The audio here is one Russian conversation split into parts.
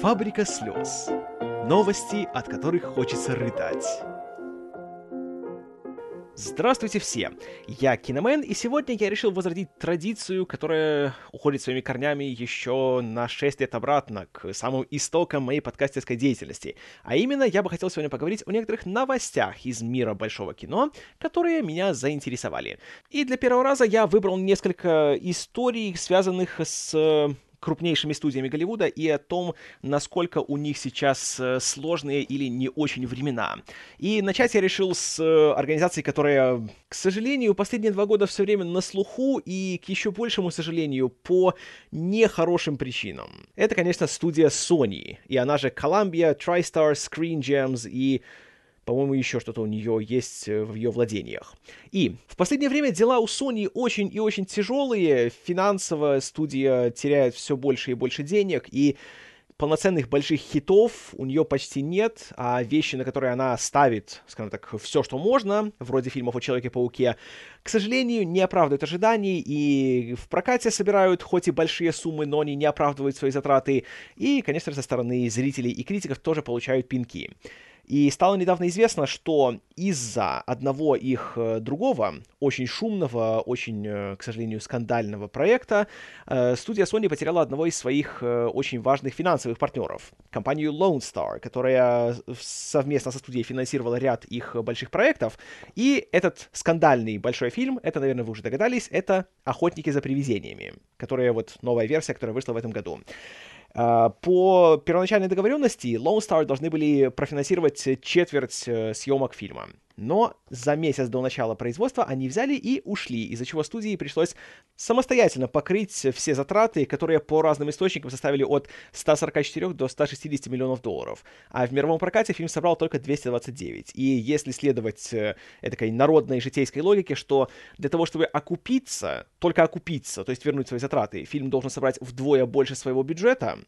Фабрика слез. Новости, от которых хочется рыдать. Здравствуйте все! Я Киномен, и сегодня я решил возродить традицию, которая уходит своими корнями еще на 6 лет обратно, к самым истокам моей подкастерской деятельности. А именно, я бы хотел сегодня поговорить о некоторых новостях из мира большого кино, которые меня заинтересовали. И для первого раза я выбрал несколько историй, связанных с крупнейшими студиями Голливуда и о том, насколько у них сейчас э, сложные или не очень времена. И начать я решил с э, организации, которая, к сожалению, последние два года все время на слуху и, к еще большему сожалению, по нехорошим причинам. Это, конечно, студия Sony, и она же Columbia, TriStar, Screen Gems и по-моему, еще что-то у нее есть э, в ее владениях. И в последнее время дела у Sony очень и очень тяжелые. Финансово студия теряет все больше и больше денег, и полноценных больших хитов у нее почти нет, а вещи, на которые она ставит, скажем так, все, что можно, вроде фильмов о Человеке-пауке, к сожалению, не оправдывают ожиданий, и в прокате собирают хоть и большие суммы, но они не оправдывают свои затраты, и, конечно, со стороны зрителей и критиков тоже получают пинки. И стало недавно известно, что из-за одного их э, другого, очень шумного, очень, э, к сожалению, скандального проекта, э, студия Sony потеряла одного из своих очень важных финансовых партнеров, компанию Lone Star, которая совместно со студией финансировала ряд их больших проектов. И этот скандальный большой фильм, это, наверное, вы уже догадались, это «Охотники за привидениями», которая вот новая версия, которая вышла в этом году. А, по первоначальной договоренности Lone Star должны были профинансировать четверть э, съемок фильма. Но за месяц до начала производства они взяли и ушли, из-за чего студии пришлось самостоятельно покрыть все затраты, которые по разным источникам составили от 144 до 160 миллионов долларов. А в мировом прокате фильм собрал только 229. И если следовать э, этой народной житейской логике, что для того, чтобы окупиться, только окупиться, то есть вернуть свои затраты, фильм должен собрать вдвое больше своего бюджета,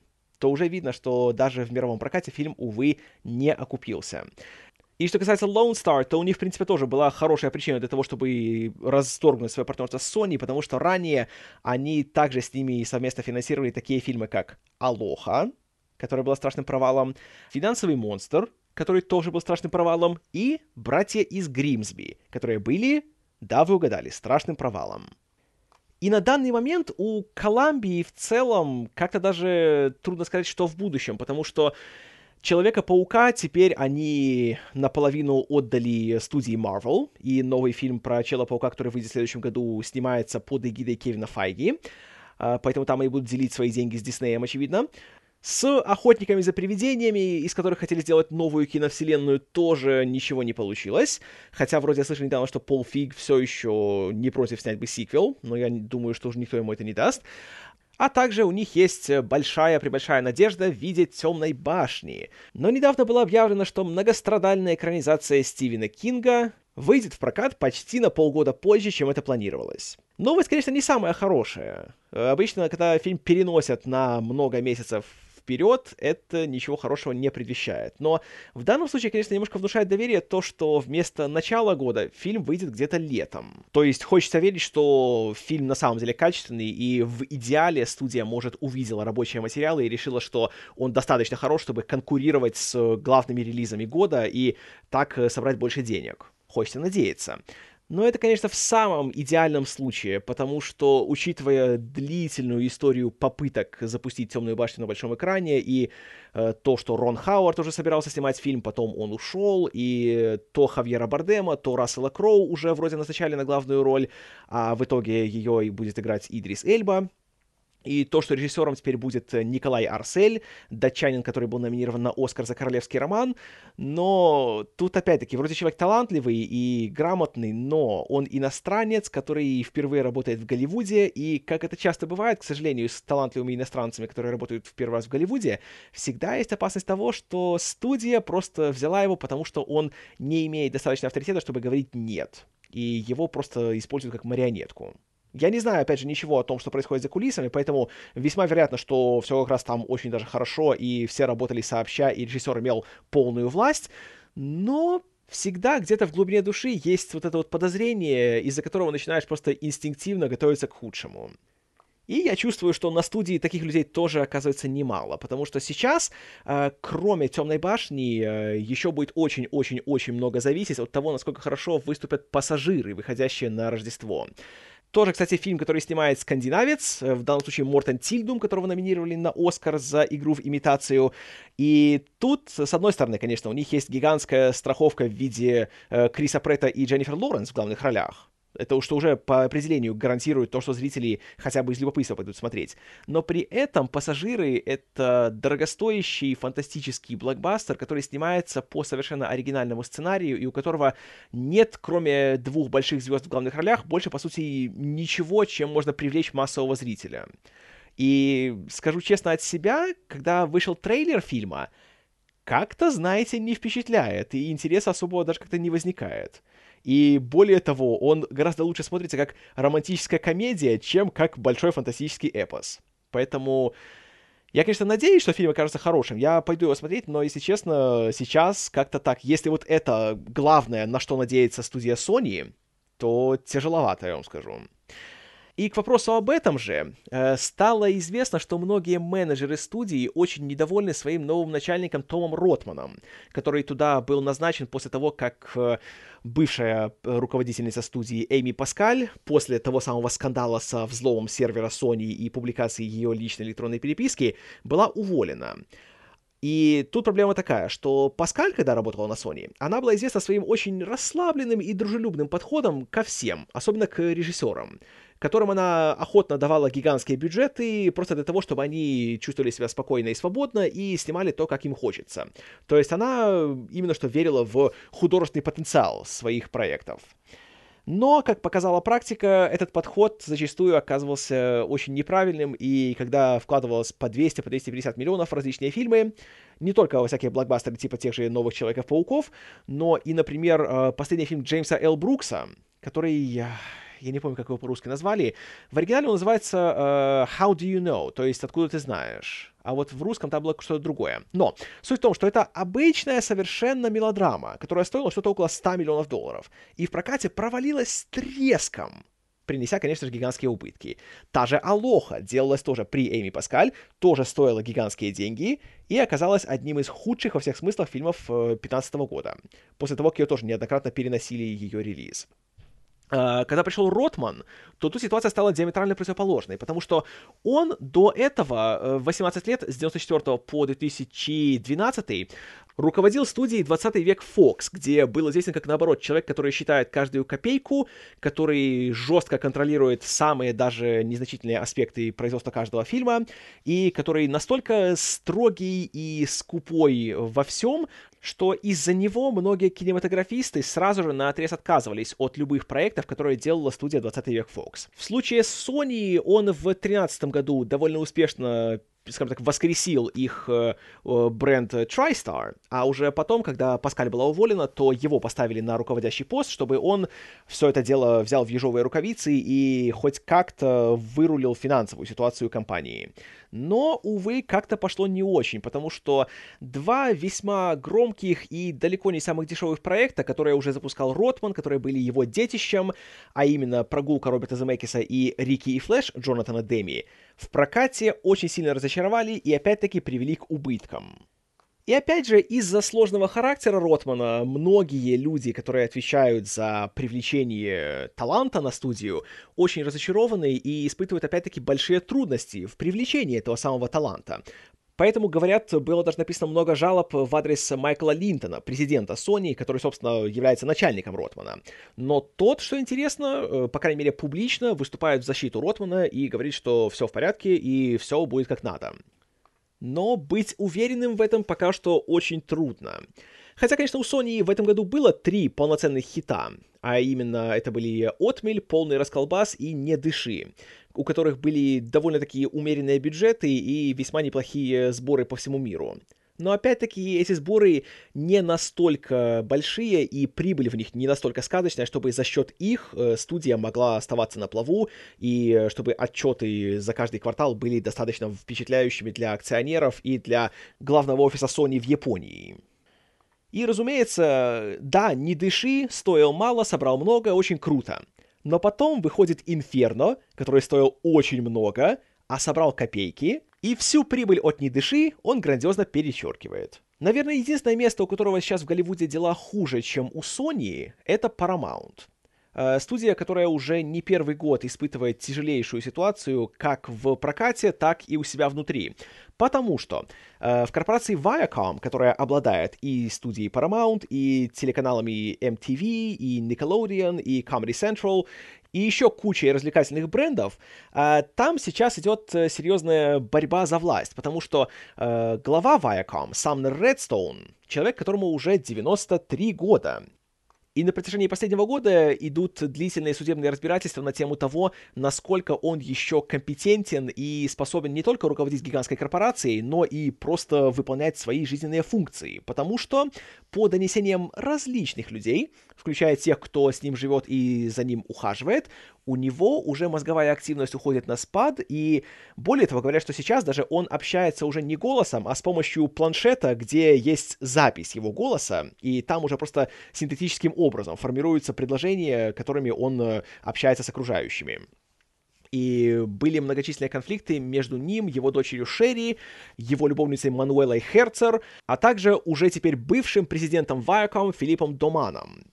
то уже видно, что даже в мировом прокате фильм, увы, не окупился. И что касается Lone Star, то у них, в принципе, тоже была хорошая причина для того, чтобы расторгнуть свое партнерство с Sony, потому что ранее они также с ними совместно финансировали такие фильмы, как «Алоха», которая была страшным провалом, «Финансовый монстр», который тоже был страшным провалом, и «Братья из Гримсби», которые были, да, вы угадали, страшным провалом. И на данный момент у Колумбии в целом как-то даже трудно сказать, что в будущем, потому что Человека-паука теперь они наполовину отдали студии Marvel, и новый фильм про Человека-паука, который выйдет в следующем году, снимается под эгидой Кевина Файги, а, поэтому там они будут делить свои деньги с Диснеем, очевидно. С «Охотниками за привидениями», из которых хотели сделать новую киновселенную, тоже ничего не получилось. Хотя вроде я слышал недавно, что Пол Фиг все еще не против снять бы сиквел, но я думаю, что уже никто ему это не даст. А также у них есть большая-пребольшая надежда в виде темной башни. Но недавно было объявлено, что многострадальная экранизация Стивена Кинга выйдет в прокат почти на полгода позже, чем это планировалось. Новость, конечно, не самая хорошая. Обычно, когда фильм переносят на много месяцев вперед, это ничего хорошего не предвещает. Но в данном случае, конечно, немножко внушает доверие то, что вместо начала года фильм выйдет где-то летом. То есть хочется верить, что фильм на самом деле качественный, и в идеале студия, может, увидела рабочие материалы и решила, что он достаточно хорош, чтобы конкурировать с главными релизами года и так э, собрать больше денег. Хочется надеяться. Но это, конечно, в самом идеальном случае, потому что, учитывая длительную историю попыток запустить «Темную башню» на большом экране, и э, то, что Рон Хауард уже собирался снимать фильм, потом он ушел, и то Хавьера Бардема, то Рассела Кроу уже вроде назначали на главную роль, а в итоге ее и будет играть Идрис Эльба, и то, что режиссером теперь будет э, Николай Арсель, датчанин, который был номинирован на Оскар за «Королевский роман», но тут опять-таки вроде человек талантливый и грамотный, но он иностранец, который впервые работает в Голливуде, и как это часто бывает, к сожалению, с талантливыми иностранцами, которые работают в первый раз в Голливуде, всегда есть опасность того, что студия просто взяла его, потому что он не имеет достаточно авторитета, чтобы говорить «нет», и его просто используют как марионетку. Я не знаю, опять же, ничего о том, что происходит за кулисами, поэтому весьма вероятно, что все как раз там очень даже хорошо, и все работали сообща, и режиссер имел полную власть, но всегда где-то в глубине души есть вот это вот подозрение, из-за которого начинаешь просто инстинктивно готовиться к худшему. И я чувствую, что на студии таких людей тоже оказывается немало, потому что сейчас, э, кроме Темной башни, э, еще будет очень-очень-очень много зависеть от того, насколько хорошо выступят пассажиры, выходящие на Рождество. Тоже, кстати, фильм, который снимает скандинавец, э, в данном случае Мортен Тильдум, которого номинировали на Оскар за игру в имитацию. И тут, с одной стороны, конечно, у них есть гигантская страховка в виде э, Криса Претта и Дженнифер Лоренс в главных ролях. Это что уже по определению гарантирует то, что зрители хотя бы из любопытства пойдут смотреть. Но при этом «Пассажиры» — это дорогостоящий фантастический блокбастер, который снимается по совершенно оригинальному сценарию, и у которого нет, кроме двух больших звезд в главных ролях, больше, по сути, ничего, чем можно привлечь массового зрителя. И скажу честно от себя, когда вышел трейлер фильма, как-то, знаете, не впечатляет, и интереса особого даже как-то не возникает. И более того, он гораздо лучше смотрится как романтическая комедия, чем как большой фантастический эпос. Поэтому я, конечно, надеюсь, что фильм окажется хорошим. Я пойду его смотреть, но, если честно, сейчас как-то так. Если вот это главное, на что надеется студия Sony, то тяжеловато, я вам скажу. И к вопросу об этом же, э, стало известно, что многие менеджеры студии очень недовольны своим новым начальником Томом Ротманом, который туда был назначен после того, как э, бывшая руководительница студии Эми Паскаль после того самого скандала со взломом сервера Sony и публикацией ее личной электронной переписки была уволена. И тут проблема такая, что Паскаль, когда работала на Sony, она была известна своим очень расслабленным и дружелюбным подходом ко всем, особенно к режиссерам которым она охотно давала гигантские бюджеты просто для того, чтобы они чувствовали себя спокойно и свободно и снимали то, как им хочется. То есть она именно что верила в художественный потенциал своих проектов. Но, как показала практика, этот подход зачастую оказывался очень неправильным, и когда вкладывалось по 200-250 по 250 миллионов в различные фильмы, не только во всякие блокбастеры типа тех же «Новых Человеков-пауков», но и, например, э, последний фильм Джеймса Л. Брукса, который я не помню, как его по-русски назвали. В оригинале он называется uh, How Do You Know, то есть откуда ты знаешь. А вот в русском там было что-то другое. Но суть в том, что это обычная совершенно мелодрама, которая стоила что-то около 100 миллионов долларов. И в прокате провалилась с треском принеся, конечно же, гигантские убытки. Та же Алоха делалась тоже при Эми Паскаль, тоже стоила гигантские деньги и оказалась одним из худших во всех смыслах фильмов 2015 э, года, после того, как ее тоже неоднократно переносили ее релиз. А, когда пришел Ротман, то тут ситуация стала диаметрально противоположной, потому что он до этого, 18 э, лет, с 94 по 2012, руководил студией 20 век Fox, где был известен как, наоборот, человек, который считает каждую копейку, который жестко контролирует самые даже незначительные аспекты производства каждого фильма, и который настолько строгий и скупой во всем, что из-за него многие кинематографисты сразу же на отрез отказывались от любых проектов, которые делала студия 20 век Fox. В случае с Sony он в 2013 году довольно успешно скажем так, воскресил их э, бренд TriStar, а уже потом, когда Паскаль была уволена, то его поставили на руководящий пост, чтобы он все это дело взял в ежовые рукавицы и хоть как-то вырулил финансовую ситуацию компании. Но, увы, как-то пошло не очень, потому что два весьма громких и далеко не самых дешевых проекта, которые уже запускал Ротман, которые были его детищем, а именно «Прогулка Роберта Земекиса» и «Рики и Флэш» Джонатана Деми, в прокате очень сильно разочаровали и опять-таки привели к убыткам. И опять же, из-за сложного характера Ротмана, многие люди, которые отвечают за привлечение таланта на студию, очень разочарованы и испытывают опять-таки большие трудности в привлечении этого самого таланта. Поэтому, говорят, было даже написано много жалоб в адрес Майкла Линтона, президента Sony, который, собственно, является начальником Ротмана. Но тот, что интересно, э, по крайней мере, публично выступает в защиту Ротмана и говорит, что все в порядке и все будет как надо но быть уверенным в этом пока что очень трудно. Хотя, конечно, у Sony в этом году было три полноценных хита, а именно это были «Отмель», «Полный расколбас» и «Не дыши», у которых были довольно такие умеренные бюджеты и весьма неплохие сборы по всему миру. Но опять-таки эти сборы не настолько большие и прибыль в них не настолько сказочная, чтобы за счет их э, студия могла оставаться на плаву и э, чтобы отчеты за каждый квартал были достаточно впечатляющими для акционеров и для главного офиса Sony в Японии. И, разумеется, да, не дыши, стоил мало, собрал много, очень круто. Но потом выходит Инферно, который стоил очень много, а собрал копейки, и всю прибыль от «Не дыши» он грандиозно перечеркивает. Наверное, единственное место, у которого сейчас в Голливуде дела хуже, чем у Sony, это Paramount. Э, студия, которая уже не первый год испытывает тяжелейшую ситуацию как в прокате, так и у себя внутри. Потому что э, в корпорации Viacom, которая обладает и студией Paramount, и телеканалами MTV, и Nickelodeon, и Comedy Central, и еще кучей развлекательных брендов, э, там сейчас идет э, серьезная борьба за власть, потому что э, глава Viacom, Самнер Редстоун, человек, которому уже 93 года, и на протяжении последнего года идут длительные судебные разбирательства на тему того, насколько он еще компетентен и способен не только руководить гигантской корпорацией, но и просто выполнять свои жизненные функции. Потому что, по донесениям различных людей, включая тех, кто с ним живет и за ним ухаживает, у него уже мозговая активность уходит на спад, и более того, говорят, что сейчас даже он общается уже не голосом, а с помощью планшета, где есть запись его голоса, и там уже просто синтетическим образом формируются предложения, которыми он э, общается с окружающими. И были многочисленные конфликты между ним, его дочерью Шерри, его любовницей Мануэлой Херцер, а также уже теперь бывшим президентом Viacom Филиппом Доманом.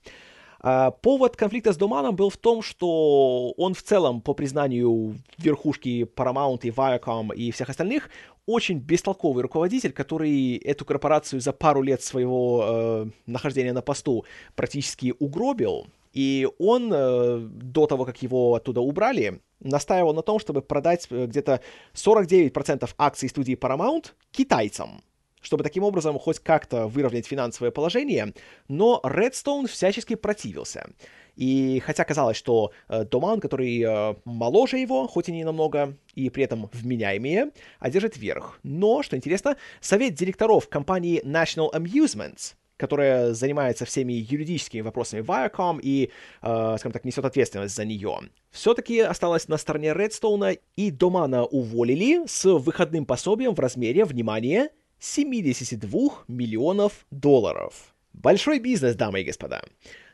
А, повод конфликта с Доманом был в том, что он в целом, по признанию верхушки Paramount и Viacom и всех остальных, очень бестолковый руководитель, который эту корпорацию за пару лет своего э, нахождения на посту практически угробил. И он, э, до того, как его оттуда убрали, настаивал на том, чтобы продать э, где-то 49% акций студии Paramount китайцам чтобы таким образом хоть как-то выровнять финансовое положение, но Redstone всячески противился. И хотя казалось, что э, Доман, который э, моложе его, хоть и не намного, и при этом вменяемее, одержит верх. Но, что интересно, совет директоров компании National Amusements, которая занимается всеми юридическими вопросами Viacom и, э, скажем так, несет ответственность за нее, все-таки осталась на стороне Редстоуна, и Домана уволили с выходным пособием в размере, внимание, 72 миллионов долларов. Большой бизнес, дамы и господа.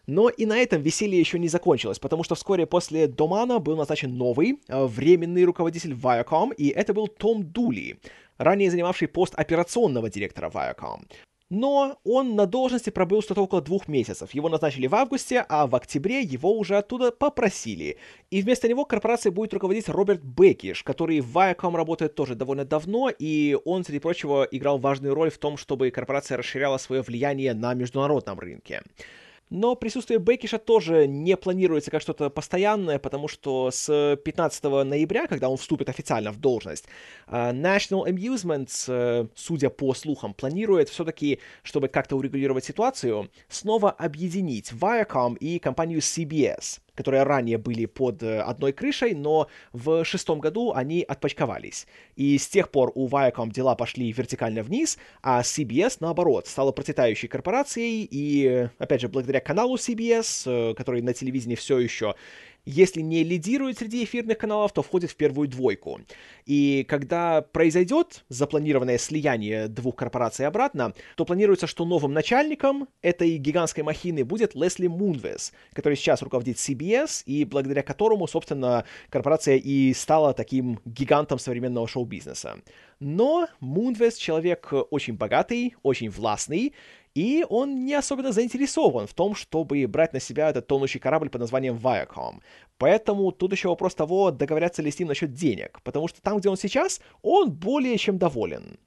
Но и на этом веселье еще не закончилось, потому что вскоре после Домана был назначен новый, э, временный руководитель Viacom, и это был Том Дули, ранее занимавший пост операционного директора Viacom. Но он на должности пробыл что-то около двух месяцев. Его назначили в августе, а в октябре его уже оттуда попросили. И вместо него корпорацией будет руководить Роберт Бекиш, который в Viacom работает тоже довольно давно, и он, среди прочего, играл важную роль в том, чтобы корпорация расширяла свое влияние на международном рынке. Но присутствие Бекиша тоже не планируется как что-то постоянное, потому что с 15 ноября, когда он вступит официально в должность, э, National Amusements, э, судя по слухам, планирует все-таки, чтобы как-то урегулировать ситуацию, снова объединить Viacom и компанию CBS — которые ранее были под э, одной крышей, но в шестом году они отпочковались. И с тех пор у Viacom дела пошли вертикально вниз, а CBS, наоборот, стала процветающей корпорацией, и, опять же, благодаря каналу CBS, э, который на телевидении все еще если не лидирует среди эфирных каналов, то входит в первую двойку. И когда произойдет запланированное слияние двух корпораций обратно, то планируется, что новым начальником этой гигантской махины будет Лесли Мунвес, который сейчас руководит CBS, и благодаря которому, собственно, корпорация и стала таким гигантом современного шоу-бизнеса. Но Мунвес человек очень богатый, очень властный, и он не особенно заинтересован в том, чтобы брать на себя этот тонущий корабль под названием Viacom. Поэтому тут еще вопрос того, договорятся ли с ним насчет денег, потому что там, где он сейчас, он более чем доволен.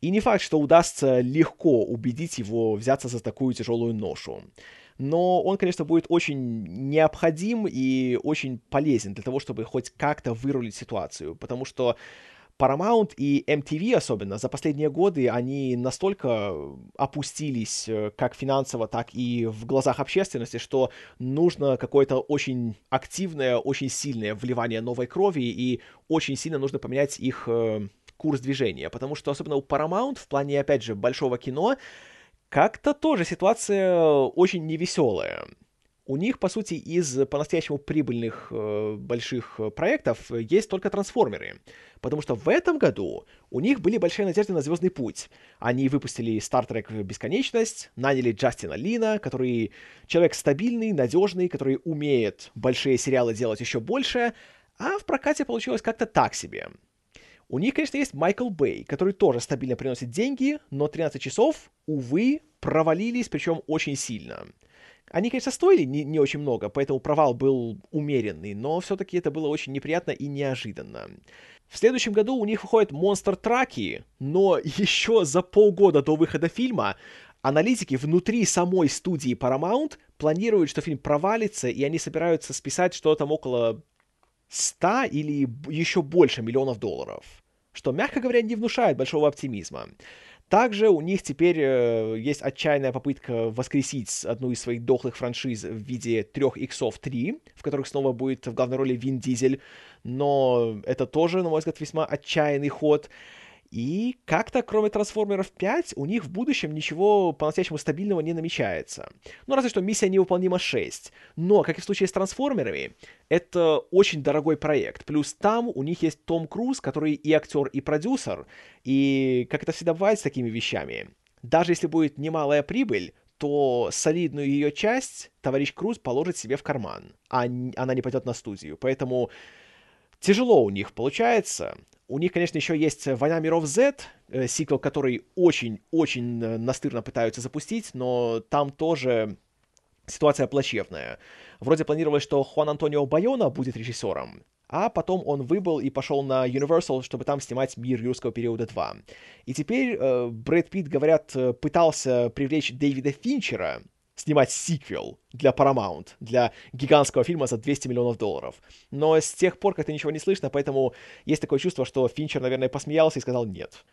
И не факт, что удастся легко убедить его взяться за такую тяжелую ношу. Но он, конечно, будет очень необходим и очень полезен для того, чтобы хоть как-то вырулить ситуацию, потому что Paramount и MTV особенно за последние годы они настолько опустились э, как финансово, так и в глазах общественности, что нужно какое-то очень активное, очень сильное вливание новой крови и очень сильно нужно поменять их э, курс движения, потому что особенно у Paramount в плане, опять же, большого кино как-то тоже ситуация очень невеселая у них, по сути, из по-настоящему прибыльных э, больших проектов есть только трансформеры. Потому что в этом году у них были большие надежды на Звездный путь. Они выпустили Star Trek Бесконечность, наняли Джастина Лина, который человек стабильный, надежный, который умеет большие сериалы делать еще больше, а в прокате получилось как-то так себе. У них, конечно, есть Майкл Бэй, который тоже стабильно приносит деньги, но 13 часов, увы, провалились, причем очень сильно. Они, конечно, стоили не, не очень много, поэтому провал был умеренный, но все-таки это было очень неприятно и неожиданно. В следующем году у них выходит Монстр Траки, но еще за полгода до выхода фильма аналитики внутри самой студии Paramount планируют, что фильм провалится, и они собираются списать что-то там около 100 или еще больше миллионов долларов, что, мягко говоря, не внушает большого оптимизма. Также у них теперь э, есть отчаянная попытка воскресить одну из своих дохлых франшиз в виде трех иксов 3, в которых снова будет в главной роли Вин Дизель, но это тоже, на мой взгляд, весьма отчаянный ход. И как-то, кроме Трансформеров 5, у них в будущем ничего по-настоящему стабильного не намечается. Ну, разве что миссия невыполнима 6. Но, как и в случае с Трансформерами, это очень дорогой проект. Плюс там у них есть Том Круз, который и актер, и продюсер. И, как это всегда бывает с такими вещами, даже если будет немалая прибыль, то солидную ее часть товарищ Круз положит себе в карман, а она не пойдет на студию. Поэтому тяжело у них получается. У них, конечно, еще есть «Война миров Z», э, сиквел, который очень-очень э, настырно пытаются запустить, но там тоже ситуация плачевная. Вроде планировалось, что Хуан Антонио Байона будет режиссером, а потом он выбыл и пошел на Universal, чтобы там снимать «Мир юрского периода 2». И теперь э, Брэд Питт, говорят, э, пытался привлечь Дэвида Финчера, снимать сиквел для Paramount, для гигантского фильма за 200 миллионов долларов. Но с тех пор как-то ничего не слышно, поэтому есть такое чувство, что Финчер, наверное, посмеялся и сказал «нет».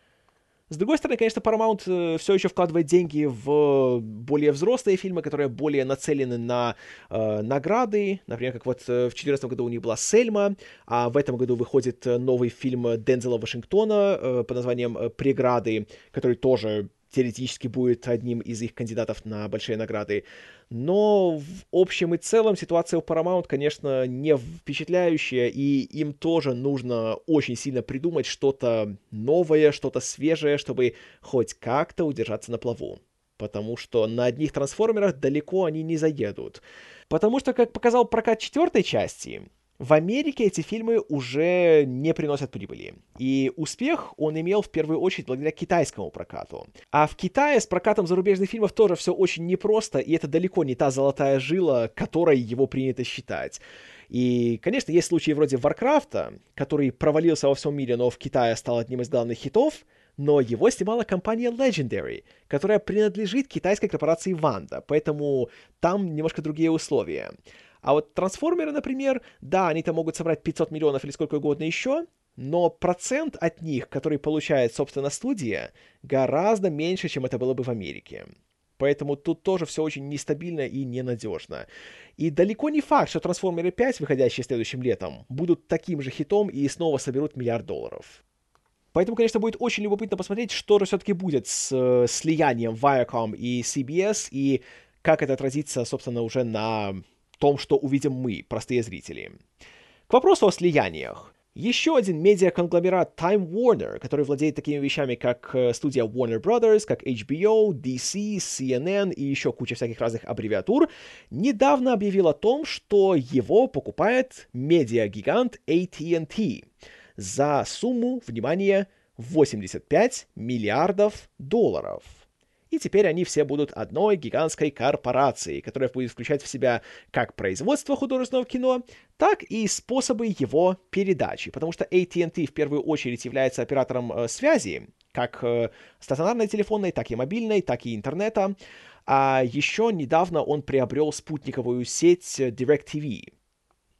С другой стороны, конечно, Paramount э, все еще вкладывает деньги в более взрослые фильмы, которые более нацелены на э, награды. Например, как вот э, в 2014 году у них была «Сельма», а в этом году выходит э, новый фильм Дензела Вашингтона э, под названием «Преграды», который тоже теоретически будет одним из их кандидатов на большие награды. Но в общем и целом ситуация у Paramount, конечно, не впечатляющая, и им тоже нужно очень сильно придумать что-то новое, что-то свежее, чтобы хоть как-то удержаться на плаву. Потому что на одних трансформерах далеко они не заедут. Потому что, как показал прокат четвертой части, в Америке эти фильмы уже не приносят прибыли. И успех он имел в первую очередь благодаря китайскому прокату. А в Китае с прокатом зарубежных фильмов тоже все очень непросто, и это далеко не та золотая жила, которой его принято считать. И, конечно, есть случаи вроде Варкрафта, который провалился во всем мире, но в Китае стал одним из главных хитов, но его снимала компания Legendary, которая принадлежит китайской корпорации Ванда, поэтому там немножко другие условия. А вот трансформеры, например, да, они-то могут собрать 500 миллионов или сколько угодно еще, но процент от них, который получает, собственно, студия, гораздо меньше, чем это было бы в Америке. Поэтому тут тоже все очень нестабильно и ненадежно. И далеко не факт, что Трансформеры 5, выходящие следующим летом, будут таким же хитом и снова соберут миллиард долларов. Поэтому, конечно, будет очень любопытно посмотреть, что же все-таки будет с э, слиянием Viacom и CBS, и как это отразится, собственно, уже на том, что увидим мы, простые зрители. К вопросу о слияниях. Еще один медиа-конгломерат Time Warner, который владеет такими вещами, как э, студия Warner Brothers, как HBO, DC, CNN и еще куча всяких разных аббревиатур, недавно объявил о том, что его покупает медиа-гигант AT&T за сумму, внимание, 85 миллиардов долларов. И теперь они все будут одной гигантской корпорацией, которая будет включать в себя как производство художественного кино, так и способы его передачи. Потому что AT&T в первую очередь является оператором э, связи, как э, стационарной телефонной, так и мобильной, так и интернета. А еще недавно он приобрел спутниковую сеть DirecTV.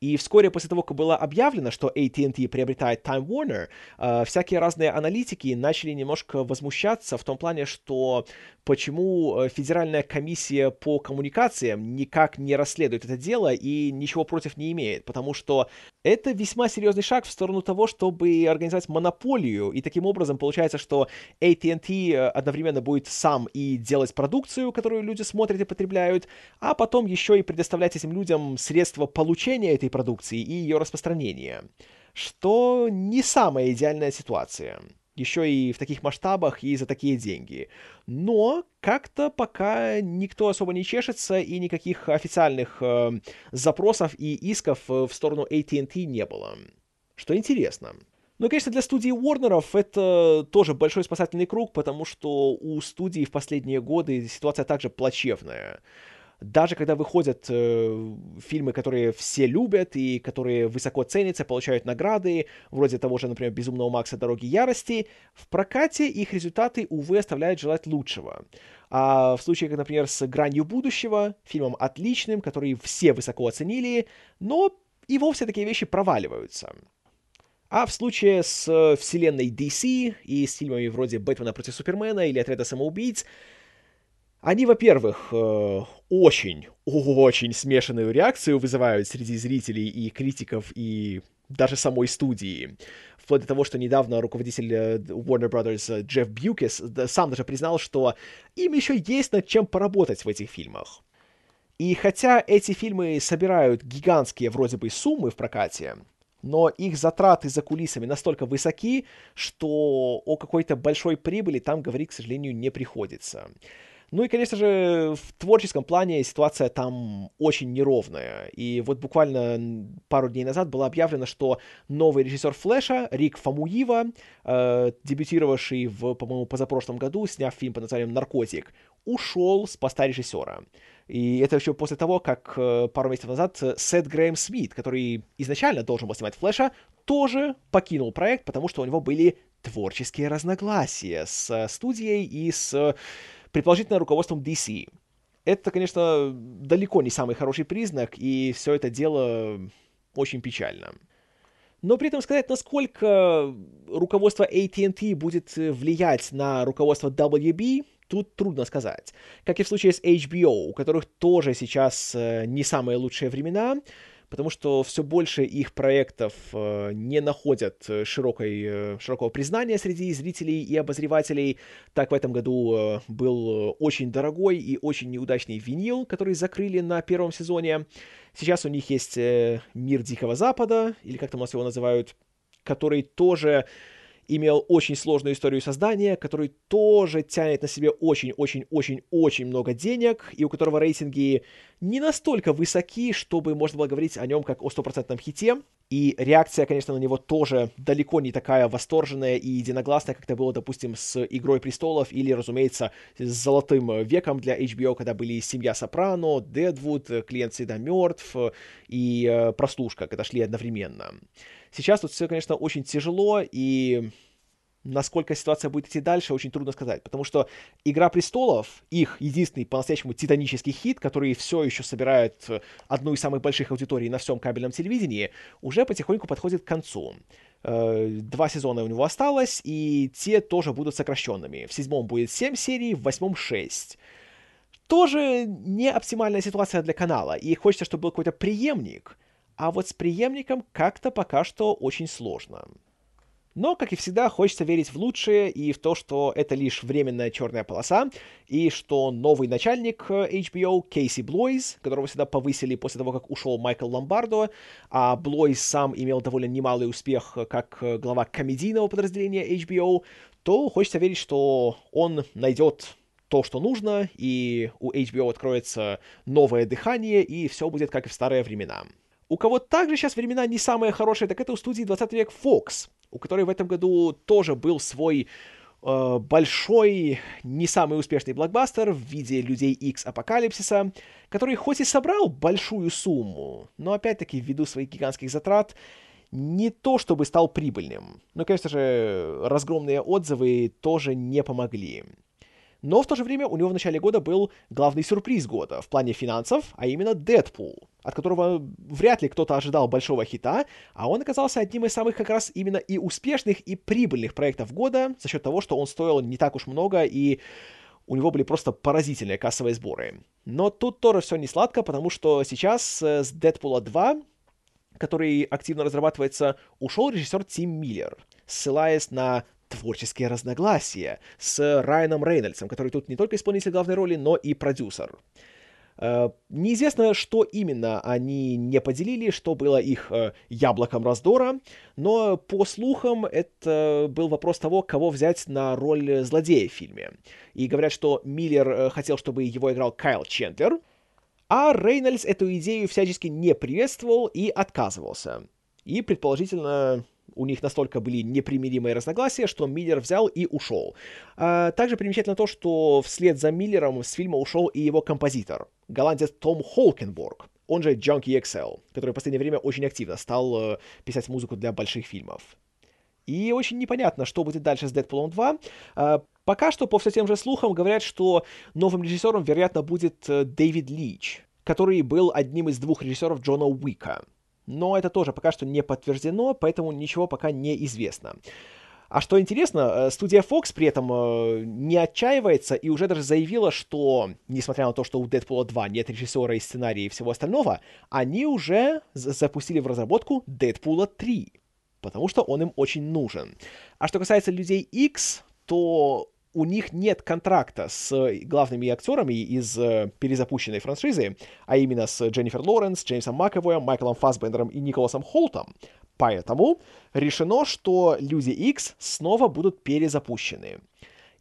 И вскоре после того, как было объявлено, что AT&T приобретает Time Warner, э, всякие разные аналитики начали немножко возмущаться в том плане, что почему э, Федеральная комиссия по коммуникациям никак не расследует это дело и ничего против не имеет, потому что это весьма серьезный шаг в сторону того, чтобы организовать монополию, и таким образом получается, что AT&T э, одновременно будет сам и делать продукцию, которую люди смотрят и потребляют, а потом еще и предоставлять этим людям средства получения этой продукции и ее распространения, что не самая идеальная ситуация еще и в таких масштабах и за такие деньги. Но как-то пока никто особо не чешется, и никаких официальных э, запросов и исков э, в сторону AT&T не было. Что интересно. Ну, конечно, для студии Уорнеров это тоже большой спасательный круг, потому что у студии в последние годы ситуация также плачевная даже когда выходят э, фильмы, которые все любят и которые высоко ценятся, получают награды, вроде того же, например, «Безумного Макса. Дороги ярости», в прокате их результаты, увы, оставляют желать лучшего. А в случае, как, например, с «Гранью будущего», фильмом отличным, который все высоко оценили, но и вовсе такие вещи проваливаются. А в случае с вселенной DC и с фильмами вроде «Бэтмена против Супермена» или «Отряда самоубийц», они, во-первых, э, очень, очень смешанную реакцию вызывают среди зрителей и критиков, и даже самой студии. Вплоть до того, что недавно руководитель э, Warner Brothers э, Джефф Бьюкес сам даже признал, что им еще есть над чем поработать в этих фильмах. И хотя эти фильмы собирают гигантские вроде бы суммы в прокате, но их затраты за кулисами настолько высоки, что о какой-то большой прибыли там говорить, к сожалению, не приходится. Ну и, конечно же, в творческом плане ситуация там очень неровная. И вот буквально пару дней назад было объявлено, что новый режиссер Флэша, Рик Фамуива, э, дебютировавший в, по-моему, позапрошлом году, сняв фильм под названием «Наркотик», ушел с поста режиссера. И это еще после того, как э, пару месяцев назад Сет Грэм Смит, который изначально должен был снимать Флэша, тоже покинул проект, потому что у него были творческие разногласия с студией и с предположительно руководством DC. Это, конечно, далеко не самый хороший признак, и все это дело очень печально. Но при этом сказать, насколько руководство AT&T будет влиять на руководство WB, тут трудно сказать. Как и в случае с HBO, у которых тоже сейчас э, не самые лучшие времена, потому что все больше их проектов э, не находят э, широкой, э, широкого признания среди зрителей и обозревателей. Так в этом году был очень дорогой и очень неудачный винил, который закрыли на первом сезоне. Сейчас у них есть «Мир Дикого Запада», или как там у нас его называют, который тоже имел очень сложную историю создания, который тоже тянет на себе очень-очень-очень-очень много денег, и у которого рейтинги не настолько высоки, чтобы можно было говорить о нем как о стопроцентном хите. И реакция, конечно, на него тоже далеко не такая восторженная и единогласная, как это было, допустим, с «Игрой престолов» или, разумеется, с «Золотым веком» для HBO, когда были «Семья Сопрано», «Дедвуд», «Клиент всегда мертв» и «Прослушка», когда шли одновременно. Сейчас тут все, конечно, очень тяжело, и насколько ситуация будет идти дальше, очень трудно сказать, потому что «Игра престолов», их единственный по-настоящему титанический хит, который все еще собирает одну из самых больших аудиторий на всем кабельном телевидении, уже потихоньку подходит к концу. Э, два сезона у него осталось, и те тоже будут сокращенными. В седьмом будет 7 серий, в восьмом 6. Тоже не оптимальная ситуация для канала, и хочется, чтобы был какой-то преемник — а вот с преемником как-то пока что очень сложно. Но, как и всегда, хочется верить в лучшее и в то, что это лишь временная черная полоса, и что новый начальник э, HBO, Кейси Блойз, которого всегда повысили после того, как ушел Майкл Ломбардо, а Блойз сам имел довольно немалый успех э, как э, глава комедийного подразделения HBO, то хочется верить, что он найдет то, что нужно, и у HBO откроется новое дыхание, и все будет как и в старые времена. У кого также сейчас времена не самые хорошие, так это у студии 20 век Fox, у которой в этом году тоже был свой э, большой, не самый успешный блокбастер в виде Людей X Апокалипсиса, который хоть и собрал большую сумму, но опять-таки ввиду своих гигантских затрат не то чтобы стал прибыльным. Но, конечно же, разгромные отзывы тоже не помогли. Но в то же время у него в начале года был главный сюрприз года в плане финансов, а именно Дэдпул, от которого вряд ли кто-то ожидал большого хита, а он оказался одним из самых как раз именно и успешных, и прибыльных проектов года за счет того, что он стоил не так уж много и у него были просто поразительные кассовые сборы. Но тут тоже все не сладко, потому что сейчас э, с Дэдпула 2, который активно разрабатывается, ушел режиссер Тим Миллер, ссылаясь на творческие разногласия с Райаном Рейнольдсом, который тут не только исполнитель главной роли, но и продюсер. Uh, неизвестно, что именно они не поделили, что было их uh, яблоком раздора, но по слухам это был вопрос того, кого взять на роль злодея в фильме. И говорят, что Миллер uh, хотел, чтобы его играл Кайл Чендлер, а Рейнольдс эту идею всячески не приветствовал и отказывался. И, предположительно, у них настолько были непримиримые разногласия, что Миллер взял и ушел. А, также примечательно то, что вслед за Миллером с фильма ушел и его композитор, голландец Том Холкенборг, он же Junkie XL, который в последнее время очень активно стал э, писать музыку для больших фильмов. И очень непонятно, что будет дальше с Дэдпулом 2. А, пока что, по все тем же слухам, говорят, что новым режиссером, вероятно, будет э, Дэвид Лич, который был одним из двух режиссеров Джона Уика но это тоже пока что не подтверждено, поэтому ничего пока не известно. А что интересно, э, студия Fox при этом э, не отчаивается и уже даже заявила, что, несмотря на то, что у Дэдпула 2 нет режиссера и сценария и всего остального, они уже запустили в разработку Дэдпула 3, потому что он им очень нужен. А что касается Людей X, то у них нет контракта с главными актерами из э, перезапущенной франшизы, а именно с Дженнифер Лоренс, Джеймсом Маковоем, Майклом Фассбендером и Николасом Холтом. Поэтому решено, что Люди X снова будут перезапущены.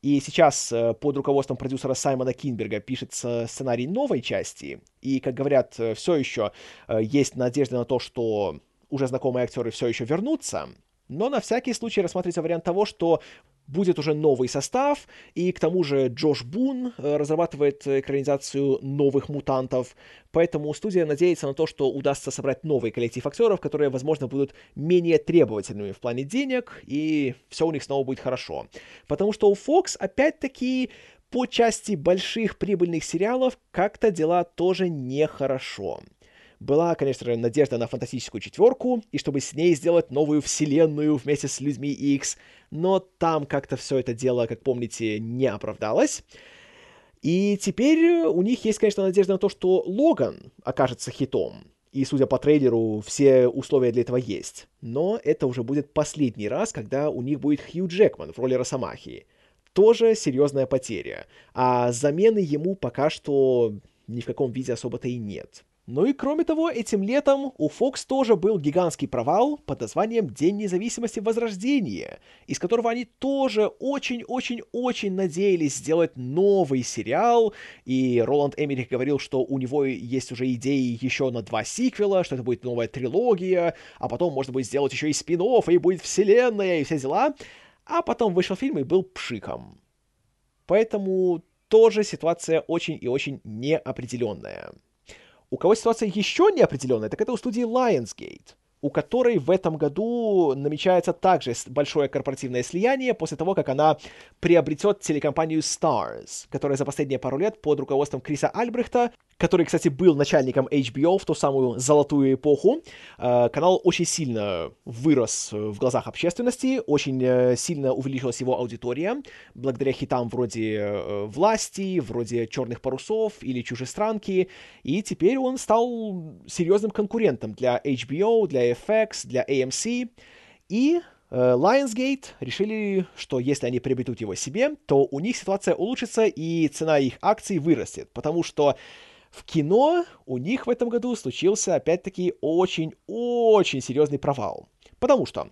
И сейчас э, под руководством продюсера Саймона Кинберга пишется сценарий новой части. И, как говорят, э, все еще есть надежда на то, что уже знакомые актеры все еще вернутся. Но на всякий случай рассматривается вариант того, что будет уже новый состав, и к тому же Джош Бун э, разрабатывает экранизацию новых мутантов, поэтому студия надеется на то, что удастся собрать новый коллектив актеров, которые, возможно, будут менее требовательными в плане денег, и все у них снова будет хорошо. Потому что у Fox, опять-таки, по части больших прибыльных сериалов как-то дела тоже нехорошо. Была, конечно надежда на фантастическую четверку, и чтобы с ней сделать новую вселенную вместе с людьми X, но там как-то все это дело, как помните, не оправдалось. И теперь у них есть, конечно, надежда на то, что Логан окажется хитом. И, судя по трейлеру, все условия для этого есть. Но это уже будет последний раз, когда у них будет Хью Джекман в роли Росомахи. Тоже серьезная потеря. А замены ему пока что ни в каком виде особо-то и нет. Ну и кроме того, этим летом у Fox тоже был гигантский провал под названием День независимости Возрождения, из которого они тоже очень-очень-очень надеялись сделать новый сериал, и Роланд Эмерих говорил, что у него есть уже идеи еще на два сиквела, что это будет новая трилогия, а потом можно будет сделать еще и спин и будет вселенная, и все дела. А потом вышел фильм и был пшиком. Поэтому тоже ситуация очень и очень неопределенная. У кого ситуация еще неопределенная, так это у студии Lionsgate у которой в этом году намечается также большое корпоративное слияние после того, как она приобретет телекомпанию Stars, которая за последние пару лет под руководством Криса Альбрехта, который, кстати, был начальником HBO в ту самую золотую эпоху, э, канал очень сильно вырос в глазах общественности, очень э, сильно увеличилась его аудитория, благодаря хитам вроде э, «Власти», вроде «Черных парусов» или «Чужестранки», и теперь он стал серьезным конкурентом для HBO, для FX, для AMC, и Lionsgate решили, что если они приобретут его себе, то у них ситуация улучшится и цена их акций вырастет, потому что в кино у них в этом году случился опять-таки очень-очень серьезный провал. Потому что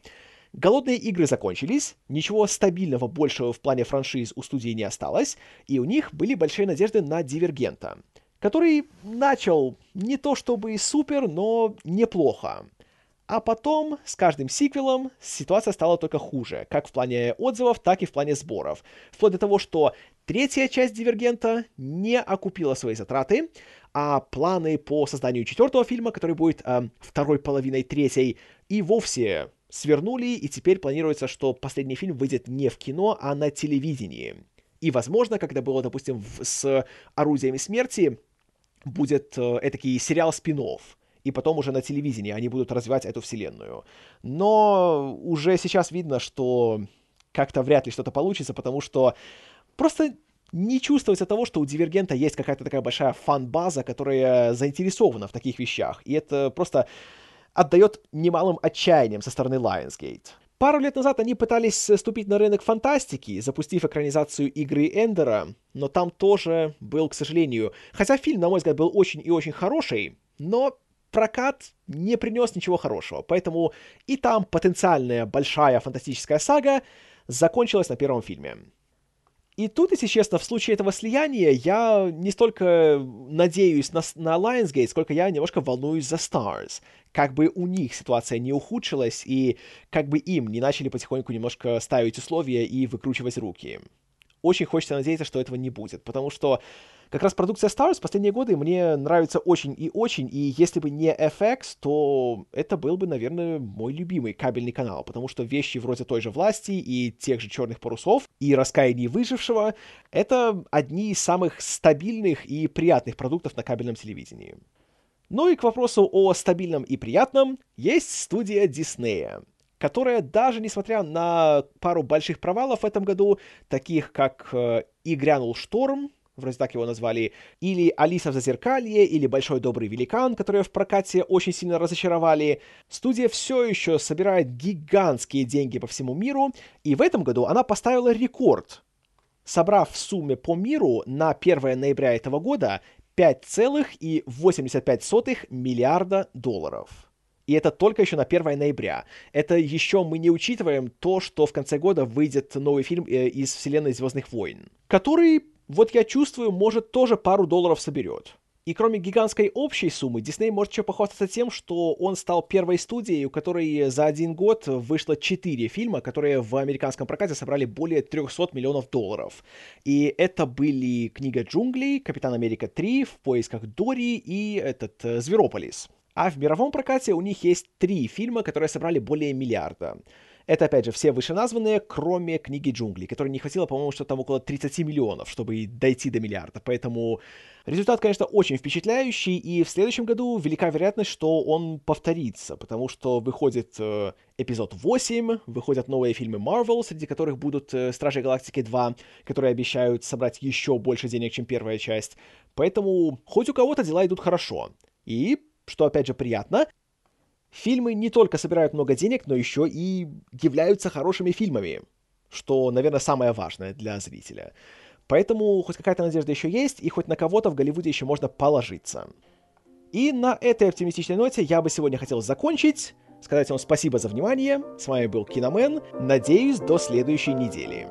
Голодные игры закончились, ничего стабильного большего в плане франшиз у студии не осталось, и у них были большие надежды на Дивергента, который начал не то чтобы супер, но неплохо. А потом, с каждым сиквелом, ситуация стала только хуже, как в плане отзывов, так и в плане сборов. Вплоть до того, что третья часть Дивергента не окупила свои затраты, а планы по созданию четвертого фильма, который будет э, второй половиной третьей, и вовсе свернули, и теперь планируется, что последний фильм выйдет не в кино, а на телевидении. И, возможно, когда было, допустим, в, с «Орудиями смерти», будет э, этакий сериал спин и потом уже на телевидении они будут развивать эту вселенную. Но уже сейчас видно, что как-то вряд ли что-то получится, потому что просто не чувствуется того, что у Дивергента есть какая-то такая большая фан-база, которая заинтересована в таких вещах. И это просто отдает немалым отчаянием со стороны Lionsgate. Пару лет назад они пытались ступить на рынок фантастики, запустив экранизацию игры Эндера, но там тоже был, к сожалению, хотя фильм, на мой взгляд, был очень и очень хороший, но прокат не принес ничего хорошего, поэтому и там потенциальная большая фантастическая сага закончилась на первом фильме. И тут, если честно, в случае этого слияния я не столько надеюсь на, на Lionsgate, сколько я немножко волнуюсь за Stars. Как бы у них ситуация не ухудшилась, и как бы им не начали потихоньку немножко ставить условия и выкручивать руки. Очень хочется надеяться, что этого не будет, потому что как раз продукция Star Wars в последние годы мне нравится очень и очень, и если бы не FX, то это был бы, наверное, мой любимый кабельный канал, потому что вещи вроде той же власти и тех же черных парусов и раскаяний выжившего — это одни из самых стабильных и приятных продуктов на кабельном телевидении. Ну и к вопросу о стабильном и приятном, есть студия Диснея, которая даже несмотря на пару больших провалов в этом году, таких как э, «И грянул шторм», вроде так его назвали, или «Алиса в зазеркалье», или «Большой добрый великан», которые в прокате очень сильно разочаровали. Студия все еще собирает гигантские деньги по всему миру, и в этом году она поставила рекорд, собрав в сумме по миру на 1 ноября этого года 5,85 миллиарда долларов. И это только еще на 1 ноября. Это еще мы не учитываем то, что в конце года выйдет новый фильм э, из вселенной Звездных войн, который вот я чувствую, может, тоже пару долларов соберет. И кроме гигантской общей суммы, Дисней может еще похвастаться тем, что он стал первой студией, у которой за один год вышло четыре фильма, которые в американском прокате собрали более 300 миллионов долларов. И это были «Книга джунглей», «Капитан Америка 3», «В поисках Дори» и этот э, «Зверополис». А в мировом прокате у них есть три фильма, которые собрали более миллиарда. Это, опять же, все вышеназванные, кроме книги джунглей, которой не хватило, по-моему, что там около 30 миллионов, чтобы дойти до миллиарда. Поэтому результат, конечно, очень впечатляющий, и в следующем году велика вероятность, что он повторится, потому что выходит э, эпизод 8, выходят новые фильмы Marvel, среди которых будут э, Стражи Галактики 2, которые обещают собрать еще больше денег, чем первая часть. Поэтому хоть у кого-то дела идут хорошо. И, что опять же приятно, Фильмы не только собирают много денег, но еще и являются хорошими фильмами, что, наверное, самое важное для зрителя. Поэтому хоть какая-то надежда еще есть, и хоть на кого-то в Голливуде еще можно положиться. И на этой оптимистичной ноте я бы сегодня хотел закончить, сказать вам спасибо за внимание. С вами был Киномен. Надеюсь, до следующей недели.